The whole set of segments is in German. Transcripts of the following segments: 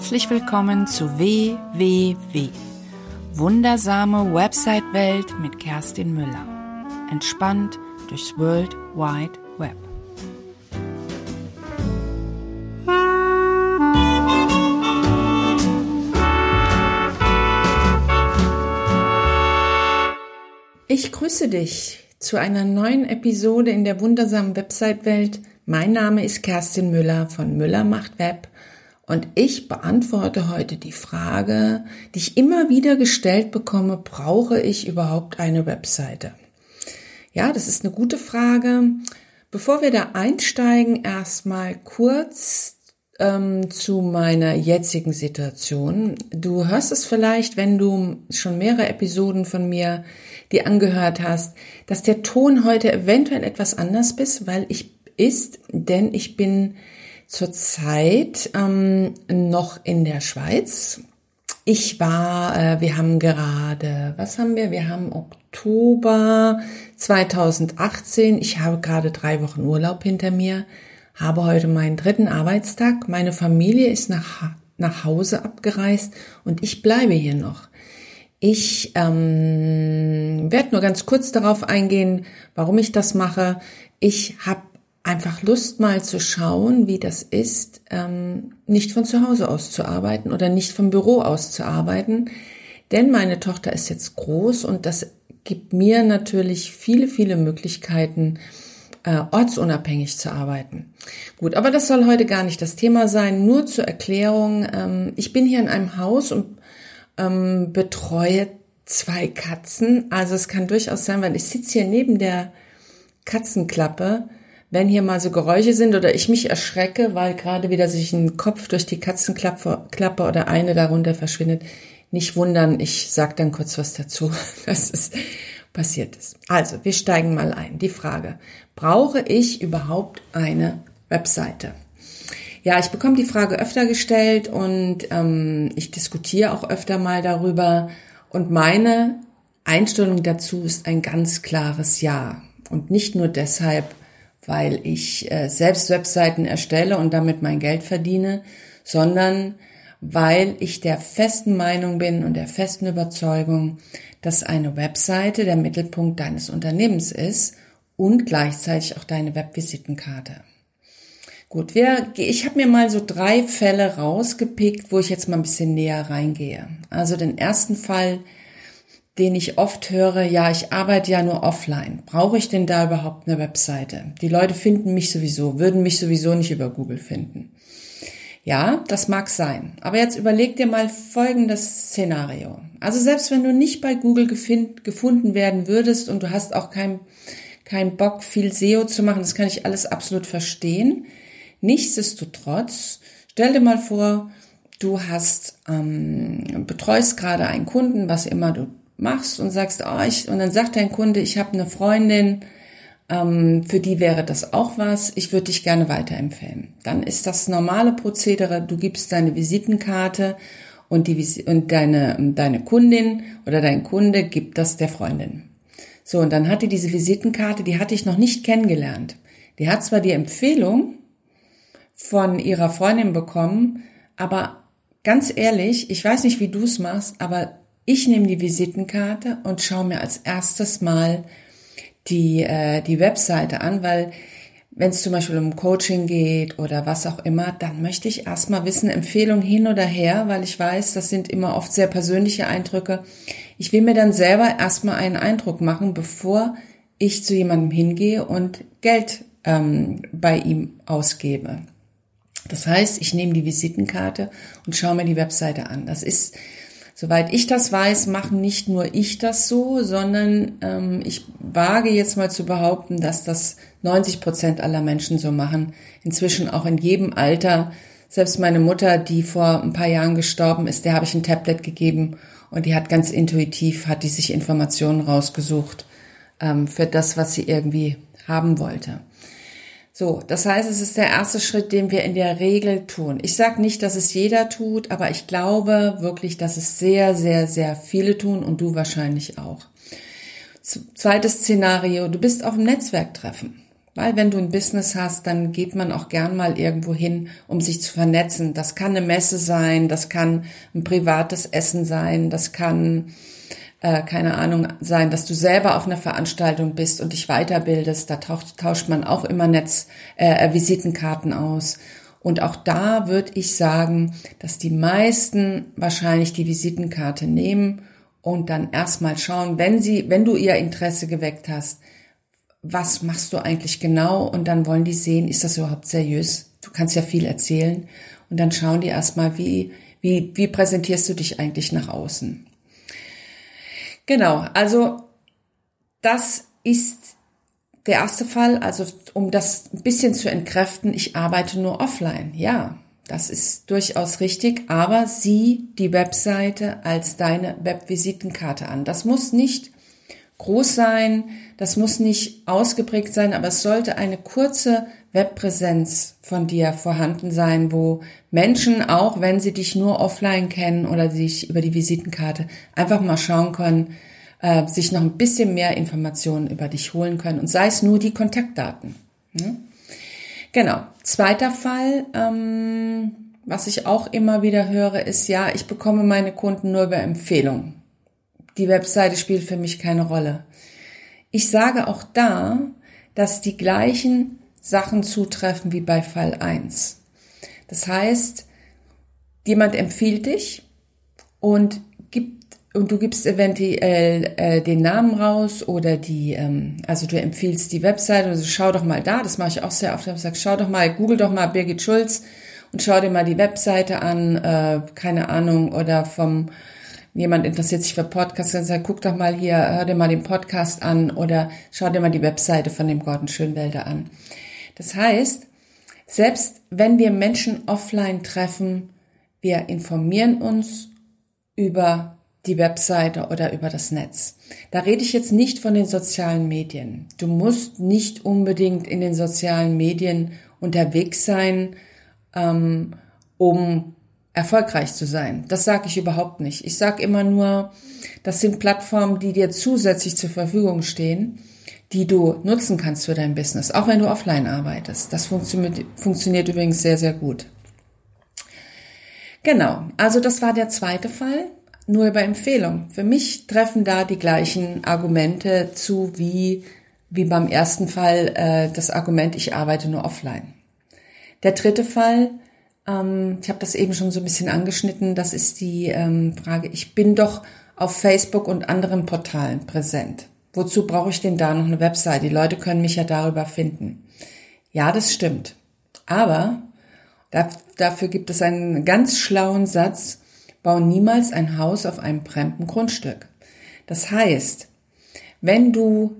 Herzlich willkommen zu WWW. Wundersame Website-Welt mit Kerstin Müller. Entspannt durchs World Wide Web. Ich grüße dich zu einer neuen Episode in der wundersamen Website-Welt. Mein Name ist Kerstin Müller von Müller macht Web und ich beantworte heute die Frage, die ich immer wieder gestellt bekomme, brauche ich überhaupt eine Webseite? Ja, das ist eine gute Frage. Bevor wir da einsteigen, erstmal kurz ähm, zu meiner jetzigen Situation. Du hörst es vielleicht, wenn du schon mehrere Episoden von mir dir angehört hast, dass der Ton heute eventuell etwas anders ist, weil ich ist, denn ich bin zurzeit ähm, noch in der Schweiz. Ich war, äh, wir haben gerade, was haben wir? Wir haben Oktober 2018. Ich habe gerade drei Wochen Urlaub hinter mir, habe heute meinen dritten Arbeitstag. Meine Familie ist nach, nach Hause abgereist und ich bleibe hier noch. Ich ähm, werde nur ganz kurz darauf eingehen, warum ich das mache. Ich habe einfach Lust mal zu schauen, wie das ist, ähm, nicht von zu Hause aus zu arbeiten oder nicht vom Büro aus zu arbeiten. Denn meine Tochter ist jetzt groß und das gibt mir natürlich viele, viele Möglichkeiten, äh, ortsunabhängig zu arbeiten. Gut, aber das soll heute gar nicht das Thema sein. Nur zur Erklärung. Ähm, ich bin hier in einem Haus und ähm, betreue zwei Katzen. Also es kann durchaus sein, weil ich sitze hier neben der Katzenklappe wenn hier mal so Geräusche sind oder ich mich erschrecke, weil gerade wieder sich ein Kopf durch die Katzenklappe Klappe oder eine darunter verschwindet, nicht wundern, ich sage dann kurz was dazu, was ist passiert ist. Also, wir steigen mal ein. Die Frage, brauche ich überhaupt eine Webseite? Ja, ich bekomme die Frage öfter gestellt und ähm, ich diskutiere auch öfter mal darüber. Und meine Einstellung dazu ist ein ganz klares Ja. Und nicht nur deshalb, weil ich äh, selbst Webseiten erstelle und damit mein Geld verdiene, sondern weil ich der festen Meinung bin und der festen Überzeugung, dass eine Webseite der Mittelpunkt deines Unternehmens ist und gleichzeitig auch deine Webvisitenkarte. Gut, wir, ich habe mir mal so drei Fälle rausgepickt, wo ich jetzt mal ein bisschen näher reingehe. Also den ersten Fall, den ich oft höre, ja, ich arbeite ja nur offline. Brauche ich denn da überhaupt eine Webseite? Die Leute finden mich sowieso, würden mich sowieso nicht über Google finden. Ja, das mag sein. Aber jetzt überleg dir mal folgendes Szenario. Also selbst wenn du nicht bei Google gefunden werden würdest und du hast auch keinen kein Bock, viel SEO zu machen, das kann ich alles absolut verstehen. Nichtsdestotrotz, stell dir mal vor, du hast ähm, betreust gerade einen Kunden, was immer du machst und sagst, oh, ich, und dann sagt dein Kunde, ich habe eine Freundin, ähm, für die wäre das auch was, ich würde dich gerne weiterempfehlen. Dann ist das normale Prozedere, du gibst deine Visitenkarte und, die, und deine, deine Kundin oder dein Kunde gibt das der Freundin. So, und dann hatte diese Visitenkarte, die hatte ich noch nicht kennengelernt. Die hat zwar die Empfehlung von ihrer Freundin bekommen, aber ganz ehrlich, ich weiß nicht, wie du es machst, aber ich nehme die Visitenkarte und schaue mir als erstes mal die, äh, die Webseite an, weil wenn es zum Beispiel um Coaching geht oder was auch immer, dann möchte ich erstmal wissen, Empfehlung hin oder her, weil ich weiß, das sind immer oft sehr persönliche Eindrücke. Ich will mir dann selber erstmal einen Eindruck machen, bevor ich zu jemandem hingehe und Geld ähm, bei ihm ausgebe. Das heißt, ich nehme die Visitenkarte und schaue mir die Webseite an. Das ist Soweit ich das weiß, machen nicht nur ich das so, sondern ähm, ich wage jetzt mal zu behaupten, dass das 90 Prozent aller Menschen so machen. Inzwischen auch in jedem Alter. Selbst meine Mutter, die vor ein paar Jahren gestorben ist, der habe ich ein Tablet gegeben und die hat ganz intuitiv, hat die sich Informationen rausgesucht ähm, für das, was sie irgendwie haben wollte. So, das heißt, es ist der erste Schritt, den wir in der Regel tun. Ich sage nicht, dass es jeder tut, aber ich glaube wirklich, dass es sehr, sehr, sehr viele tun und du wahrscheinlich auch. Zweites Szenario, du bist auf einem Netzwerktreffen. Weil wenn du ein Business hast, dann geht man auch gern mal irgendwo hin, um sich zu vernetzen. Das kann eine Messe sein, das kann ein privates Essen sein, das kann, äh, keine Ahnung, sein, dass du selber auf einer Veranstaltung bist und dich weiterbildest. Da tauscht, tauscht man auch immer Netz, äh, Visitenkarten aus. Und auch da würde ich sagen, dass die meisten wahrscheinlich die Visitenkarte nehmen und dann erstmal schauen, wenn sie, wenn du ihr Interesse geweckt hast, was machst du eigentlich genau? Und dann wollen die sehen, ist das überhaupt seriös? Du kannst ja viel erzählen. Und dann schauen die erstmal, wie, wie, wie präsentierst du dich eigentlich nach außen? Genau. Also, das ist der erste Fall. Also, um das ein bisschen zu entkräften, ich arbeite nur offline. Ja. Das ist durchaus richtig, aber sieh die Webseite als deine Webvisitenkarte an. Das muss nicht groß sein, das muss nicht ausgeprägt sein, aber es sollte eine kurze Webpräsenz von dir vorhanden sein, wo Menschen, auch wenn sie dich nur offline kennen oder sich über die Visitenkarte, einfach mal schauen können, äh, sich noch ein bisschen mehr Informationen über dich holen können und sei es nur die Kontaktdaten. Ja? Genau. Zweiter Fall, ähm, was ich auch immer wieder höre, ist ja, ich bekomme meine Kunden nur über Empfehlungen. Die Webseite spielt für mich keine Rolle. Ich sage auch da, dass die gleichen Sachen zutreffen wie bei Fall 1. Das heißt, jemand empfiehlt dich und und du gibst eventuell äh, den Namen raus oder die, ähm, also du empfiehlst die Website oder so, schau doch mal da, das mache ich auch sehr oft, ich sage, schau doch mal, google doch mal Birgit Schulz und schau dir mal die Webseite an, äh, keine Ahnung, oder vom jemand interessiert sich für Podcasts, dann sagt, guck doch mal hier, hör dir mal den Podcast an oder schau dir mal die Webseite von dem Gordon Schönwälder an. Das heißt, selbst wenn wir Menschen offline treffen, wir informieren uns über die Webseite oder über das Netz. Da rede ich jetzt nicht von den sozialen Medien. Du musst nicht unbedingt in den sozialen Medien unterwegs sein, ähm, um erfolgreich zu sein. Das sage ich überhaupt nicht. Ich sage immer nur, das sind Plattformen, die dir zusätzlich zur Verfügung stehen, die du nutzen kannst für dein Business, auch wenn du offline arbeitest. Das funktioniert, funktioniert übrigens sehr, sehr gut. Genau, also das war der zweite Fall nur über Empfehlung. Für mich treffen da die gleichen Argumente zu wie, wie beim ersten Fall äh, das Argument, ich arbeite nur offline. Der dritte Fall, ähm, ich habe das eben schon so ein bisschen angeschnitten, das ist die ähm, Frage, ich bin doch auf Facebook und anderen Portalen präsent. Wozu brauche ich denn da noch eine Website? Die Leute können mich ja darüber finden. Ja, das stimmt. Aber dafür gibt es einen ganz schlauen Satz, Bau niemals ein Haus auf einem fremden Grundstück. Das heißt, wenn du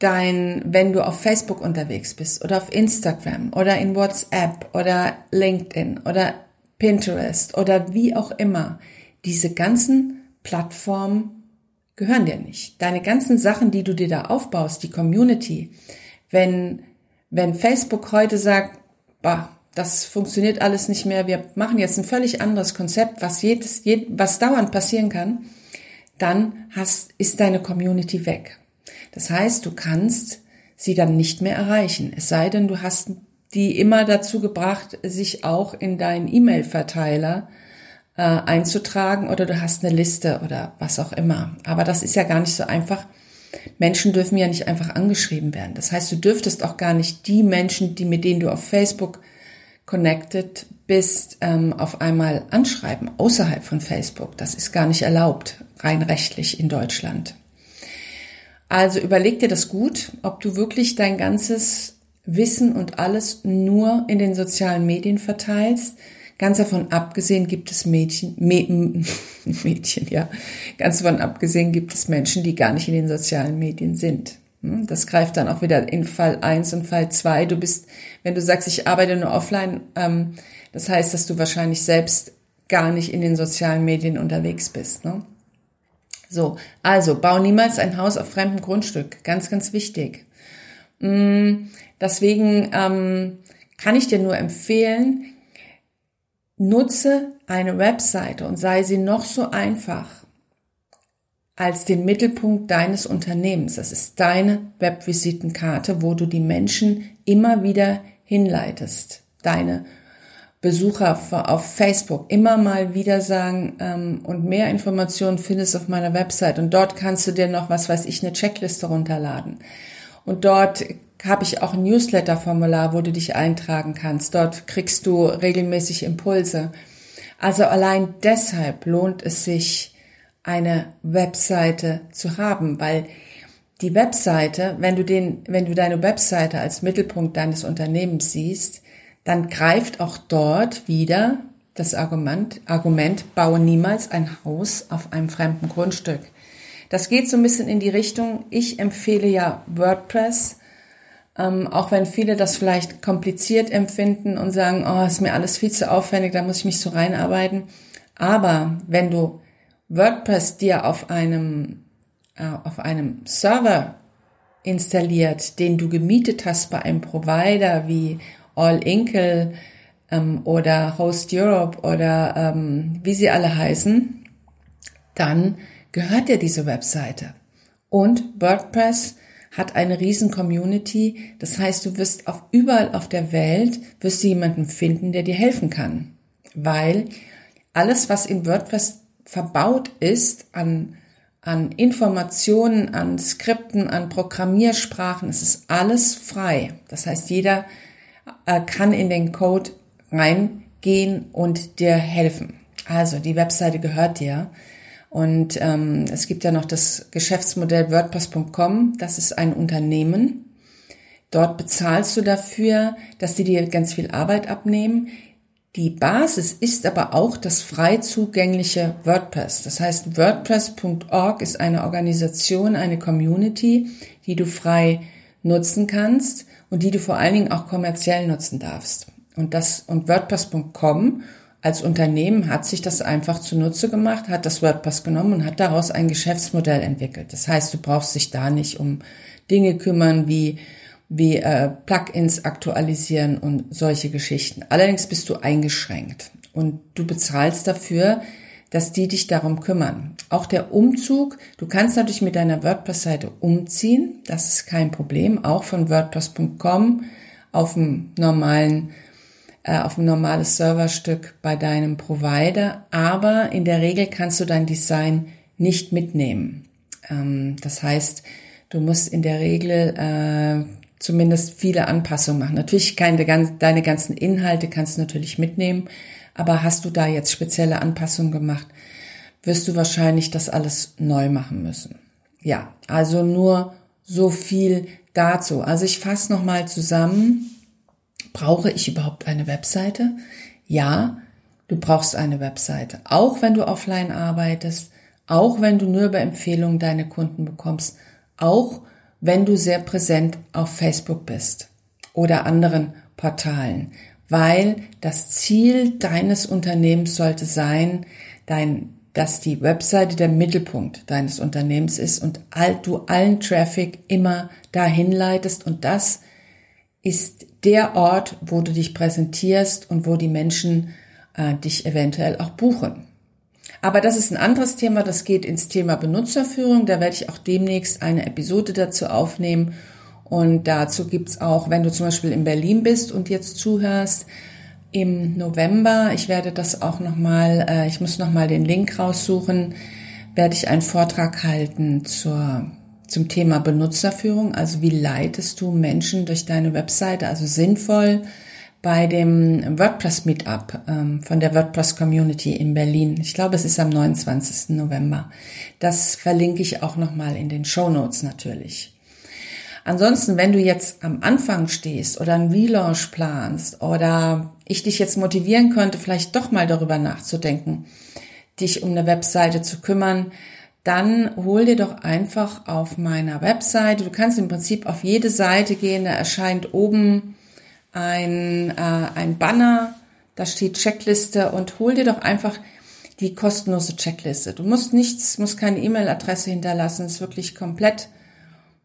dein, wenn du auf Facebook unterwegs bist oder auf Instagram oder in WhatsApp oder LinkedIn oder Pinterest oder wie auch immer, diese ganzen Plattformen gehören dir nicht. Deine ganzen Sachen, die du dir da aufbaust, die Community, wenn, wenn Facebook heute sagt, bah, das funktioniert alles nicht mehr, wir machen jetzt ein völlig anderes Konzept, was jedes, jed, was dauernd passieren kann, dann hast, ist deine Community weg. Das heißt, du kannst sie dann nicht mehr erreichen. Es sei denn, du hast die immer dazu gebracht, sich auch in deinen E-Mail-Verteiler äh, einzutragen oder du hast eine Liste oder was auch immer. Aber das ist ja gar nicht so einfach. Menschen dürfen ja nicht einfach angeschrieben werden. Das heißt, du dürftest auch gar nicht die Menschen, die mit denen du auf Facebook connected bist, ähm, auf einmal anschreiben außerhalb von Facebook. Das ist gar nicht erlaubt, rein rechtlich in Deutschland. Also überleg dir das gut, ob du wirklich dein ganzes Wissen und alles nur in den sozialen Medien verteilst. Ganz davon abgesehen gibt es Mädchen, Mädchen, ja. Ganz davon abgesehen gibt es Menschen, die gar nicht in den sozialen Medien sind. Hm, das greift dann auch wieder in Fall 1 und Fall 2. Du bist, wenn du sagst, ich arbeite nur offline, ähm, das heißt, dass du wahrscheinlich selbst gar nicht in den sozialen Medien unterwegs bist. Ne? So, also bau niemals ein Haus auf fremdem Grundstück. Ganz, ganz wichtig. Mm, deswegen ähm, kann ich dir nur empfehlen, nutze eine Webseite und sei sie noch so einfach als den Mittelpunkt deines Unternehmens. Das ist deine Webvisitenkarte, wo du die Menschen immer wieder hinleitest. Deine Besucher auf Facebook immer mal wieder sagen ähm, und mehr Informationen findest auf meiner Website und dort kannst du dir noch, was weiß ich, eine Checkliste runterladen. Und dort habe ich auch ein Newsletter-Formular, wo du dich eintragen kannst. Dort kriegst du regelmäßig Impulse. Also allein deshalb lohnt es sich, eine Webseite zu haben, weil die Webseite, wenn du den, wenn du deine Webseite als Mittelpunkt deines Unternehmens siehst, dann greift auch dort wieder das Argument, Argument, baue niemals ein Haus auf einem fremden Grundstück. Das geht so ein bisschen in die Richtung, ich empfehle ja WordPress, ähm, auch wenn viele das vielleicht kompliziert empfinden und sagen, oh, ist mir alles viel zu aufwendig, da muss ich mich so reinarbeiten. Aber wenn du WordPress dir auf einem, äh, auf einem Server installiert, den du gemietet hast bei einem Provider wie All Inkle ähm, oder Host Europe oder ähm, wie sie alle heißen, dann gehört dir diese Webseite. Und WordPress hat eine riesen Community. Das heißt, du wirst auf überall auf der Welt wirst du jemanden finden, der dir helfen kann. Weil alles, was in WordPress verbaut ist an, an Informationen, an Skripten, an Programmiersprachen, es ist alles frei. Das heißt, jeder äh, kann in den Code reingehen und dir helfen. Also die Webseite gehört dir. Und ähm, es gibt ja noch das Geschäftsmodell WordPress.com. Das ist ein Unternehmen. Dort bezahlst du dafür, dass die dir ganz viel Arbeit abnehmen. Die Basis ist aber auch das frei zugängliche WordPress. Das heißt, WordPress.org ist eine Organisation, eine Community, die du frei nutzen kannst und die du vor allen Dingen auch kommerziell nutzen darfst. Und das, und WordPress.com als Unternehmen hat sich das einfach zunutze gemacht, hat das WordPress genommen und hat daraus ein Geschäftsmodell entwickelt. Das heißt, du brauchst dich da nicht um Dinge kümmern wie wie äh, Plugins aktualisieren und solche Geschichten. Allerdings bist du eingeschränkt und du bezahlst dafür, dass die dich darum kümmern. Auch der Umzug, du kannst natürlich mit deiner WordPress-Seite umziehen, das ist kein Problem, auch von WordPress.com auf dem normalen äh, auf ein normales Serverstück bei deinem Provider, aber in der Regel kannst du dein Design nicht mitnehmen. Ähm, das heißt, du musst in der Regel äh, zumindest viele Anpassungen machen. Natürlich keine, deine ganzen Inhalte kannst du natürlich mitnehmen, aber hast du da jetzt spezielle Anpassungen gemacht, wirst du wahrscheinlich das alles neu machen müssen. Ja, also nur so viel dazu. Also ich fasse nochmal zusammen. Brauche ich überhaupt eine Webseite? Ja, du brauchst eine Webseite. Auch wenn du offline arbeitest, auch wenn du nur über Empfehlungen deine Kunden bekommst, auch wenn du sehr präsent auf Facebook bist oder anderen Portalen, weil das Ziel deines Unternehmens sollte sein, dein, dass die Webseite der Mittelpunkt deines Unternehmens ist und all, du allen Traffic immer dahin leitest und das ist der Ort, wo du dich präsentierst und wo die Menschen äh, dich eventuell auch buchen. Aber das ist ein anderes Thema, das geht ins Thema Benutzerführung. Da werde ich auch demnächst eine Episode dazu aufnehmen. Und dazu gibt's auch, wenn du zum Beispiel in Berlin bist und jetzt zuhörst, im November, ich werde das auch nochmal, äh, ich muss nochmal den Link raussuchen, werde ich einen Vortrag halten zur, zum Thema Benutzerführung. Also wie leitest du Menschen durch deine Webseite, also sinnvoll, bei dem WordPress Meetup ähm, von der WordPress Community in Berlin. Ich glaube, es ist am 29. November. Das verlinke ich auch nochmal in den Show Notes natürlich. Ansonsten, wenn du jetzt am Anfang stehst oder einen Relaunch planst oder ich dich jetzt motivieren könnte, vielleicht doch mal darüber nachzudenken, dich um eine Webseite zu kümmern, dann hol dir doch einfach auf meiner Webseite, du kannst im Prinzip auf jede Seite gehen, da erscheint oben ein, äh, ein Banner, da steht Checkliste und hol dir doch einfach die kostenlose Checkliste. Du musst nichts, musst keine E-Mail-Adresse hinterlassen, ist wirklich komplett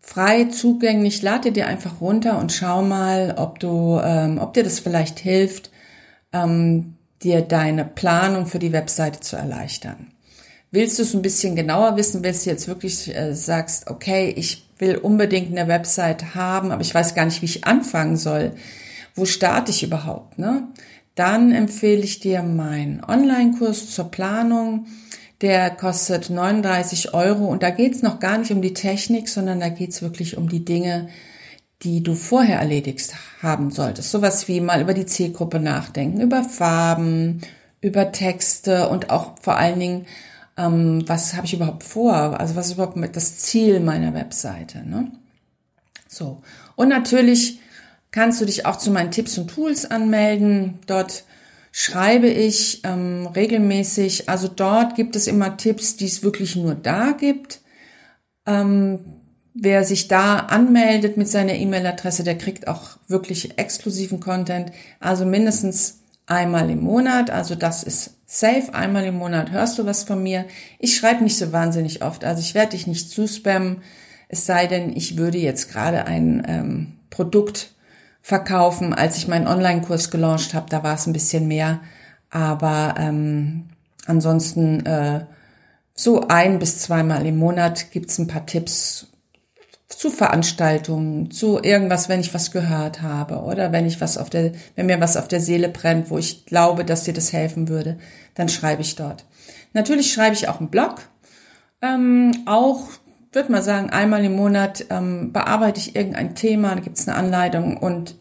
frei zugänglich. Lade dir einfach runter und schau mal, ob du, ähm, ob dir das vielleicht hilft, ähm, dir deine Planung für die Webseite zu erleichtern. Willst du es ein bisschen genauer wissen, willst du jetzt wirklich äh, sagst, okay, ich will unbedingt eine Website haben, aber ich weiß gar nicht, wie ich anfangen soll. Wo starte ich überhaupt? Ne? Dann empfehle ich dir meinen Online-Kurs zur Planung. Der kostet 39 Euro und da geht's noch gar nicht um die Technik, sondern da geht's wirklich um die Dinge, die du vorher erledigt haben solltest. Sowas wie mal über die Zielgruppe nachdenken, über Farben, über Texte und auch vor allen Dingen, ähm, was habe ich überhaupt vor? Also was ist überhaupt das Ziel meiner Webseite? Ne? So. Und natürlich kannst du dich auch zu meinen Tipps und Tools anmelden. Dort schreibe ich ähm, regelmäßig. Also dort gibt es immer Tipps, die es wirklich nur da gibt. Ähm, wer sich da anmeldet mit seiner E-Mail-Adresse, der kriegt auch wirklich exklusiven Content. Also mindestens einmal im Monat. Also das ist safe. Einmal im Monat hörst du was von mir. Ich schreibe nicht so wahnsinnig oft. Also ich werde dich nicht zuspammen. Es sei denn, ich würde jetzt gerade ein ähm, Produkt verkaufen. Als ich meinen Online-Kurs gelauncht habe, da war es ein bisschen mehr. Aber ähm, ansonsten äh, so ein bis zweimal im Monat gibt's ein paar Tipps zu Veranstaltungen, zu irgendwas, wenn ich was gehört habe oder wenn ich was auf der, wenn mir was auf der Seele brennt, wo ich glaube, dass dir das helfen würde, dann schreibe ich dort. Natürlich schreibe ich auch einen Blog. Ähm, auch, würde man sagen, einmal im Monat ähm, bearbeite ich irgendein Thema, da gibt es eine Anleitung und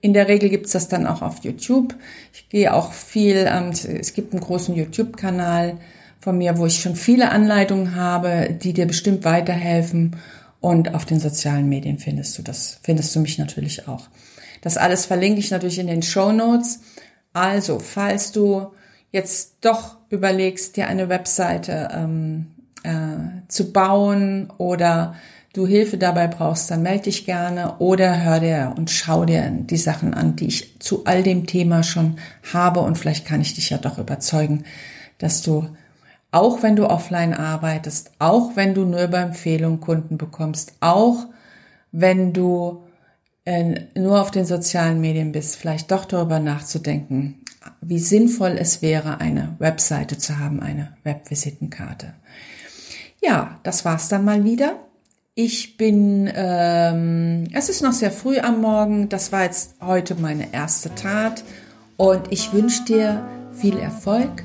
in der Regel gibt's das dann auch auf YouTube. Ich gehe auch viel, ähm, es gibt einen großen YouTube-Kanal von mir, wo ich schon viele Anleitungen habe, die dir bestimmt weiterhelfen. Und auf den sozialen Medien findest du das, findest du mich natürlich auch. Das alles verlinke ich natürlich in den Show Notes. Also, falls du jetzt doch überlegst, dir eine Webseite ähm, äh, zu bauen oder du Hilfe dabei brauchst, dann melde dich gerne oder hör dir und schau dir die Sachen an, die ich zu all dem Thema schon habe und vielleicht kann ich dich ja doch überzeugen, dass du auch wenn du offline arbeitest, auch wenn du nur über Empfehlungen Kunden bekommst, auch wenn du äh, nur auf den sozialen Medien bist, vielleicht doch darüber nachzudenken, wie sinnvoll es wäre, eine Webseite zu haben, eine Webvisitenkarte. Ja, das war's dann mal wieder. Ich bin, ähm, es ist noch sehr früh am Morgen. Das war jetzt heute meine erste Tat und ich wünsche dir viel Erfolg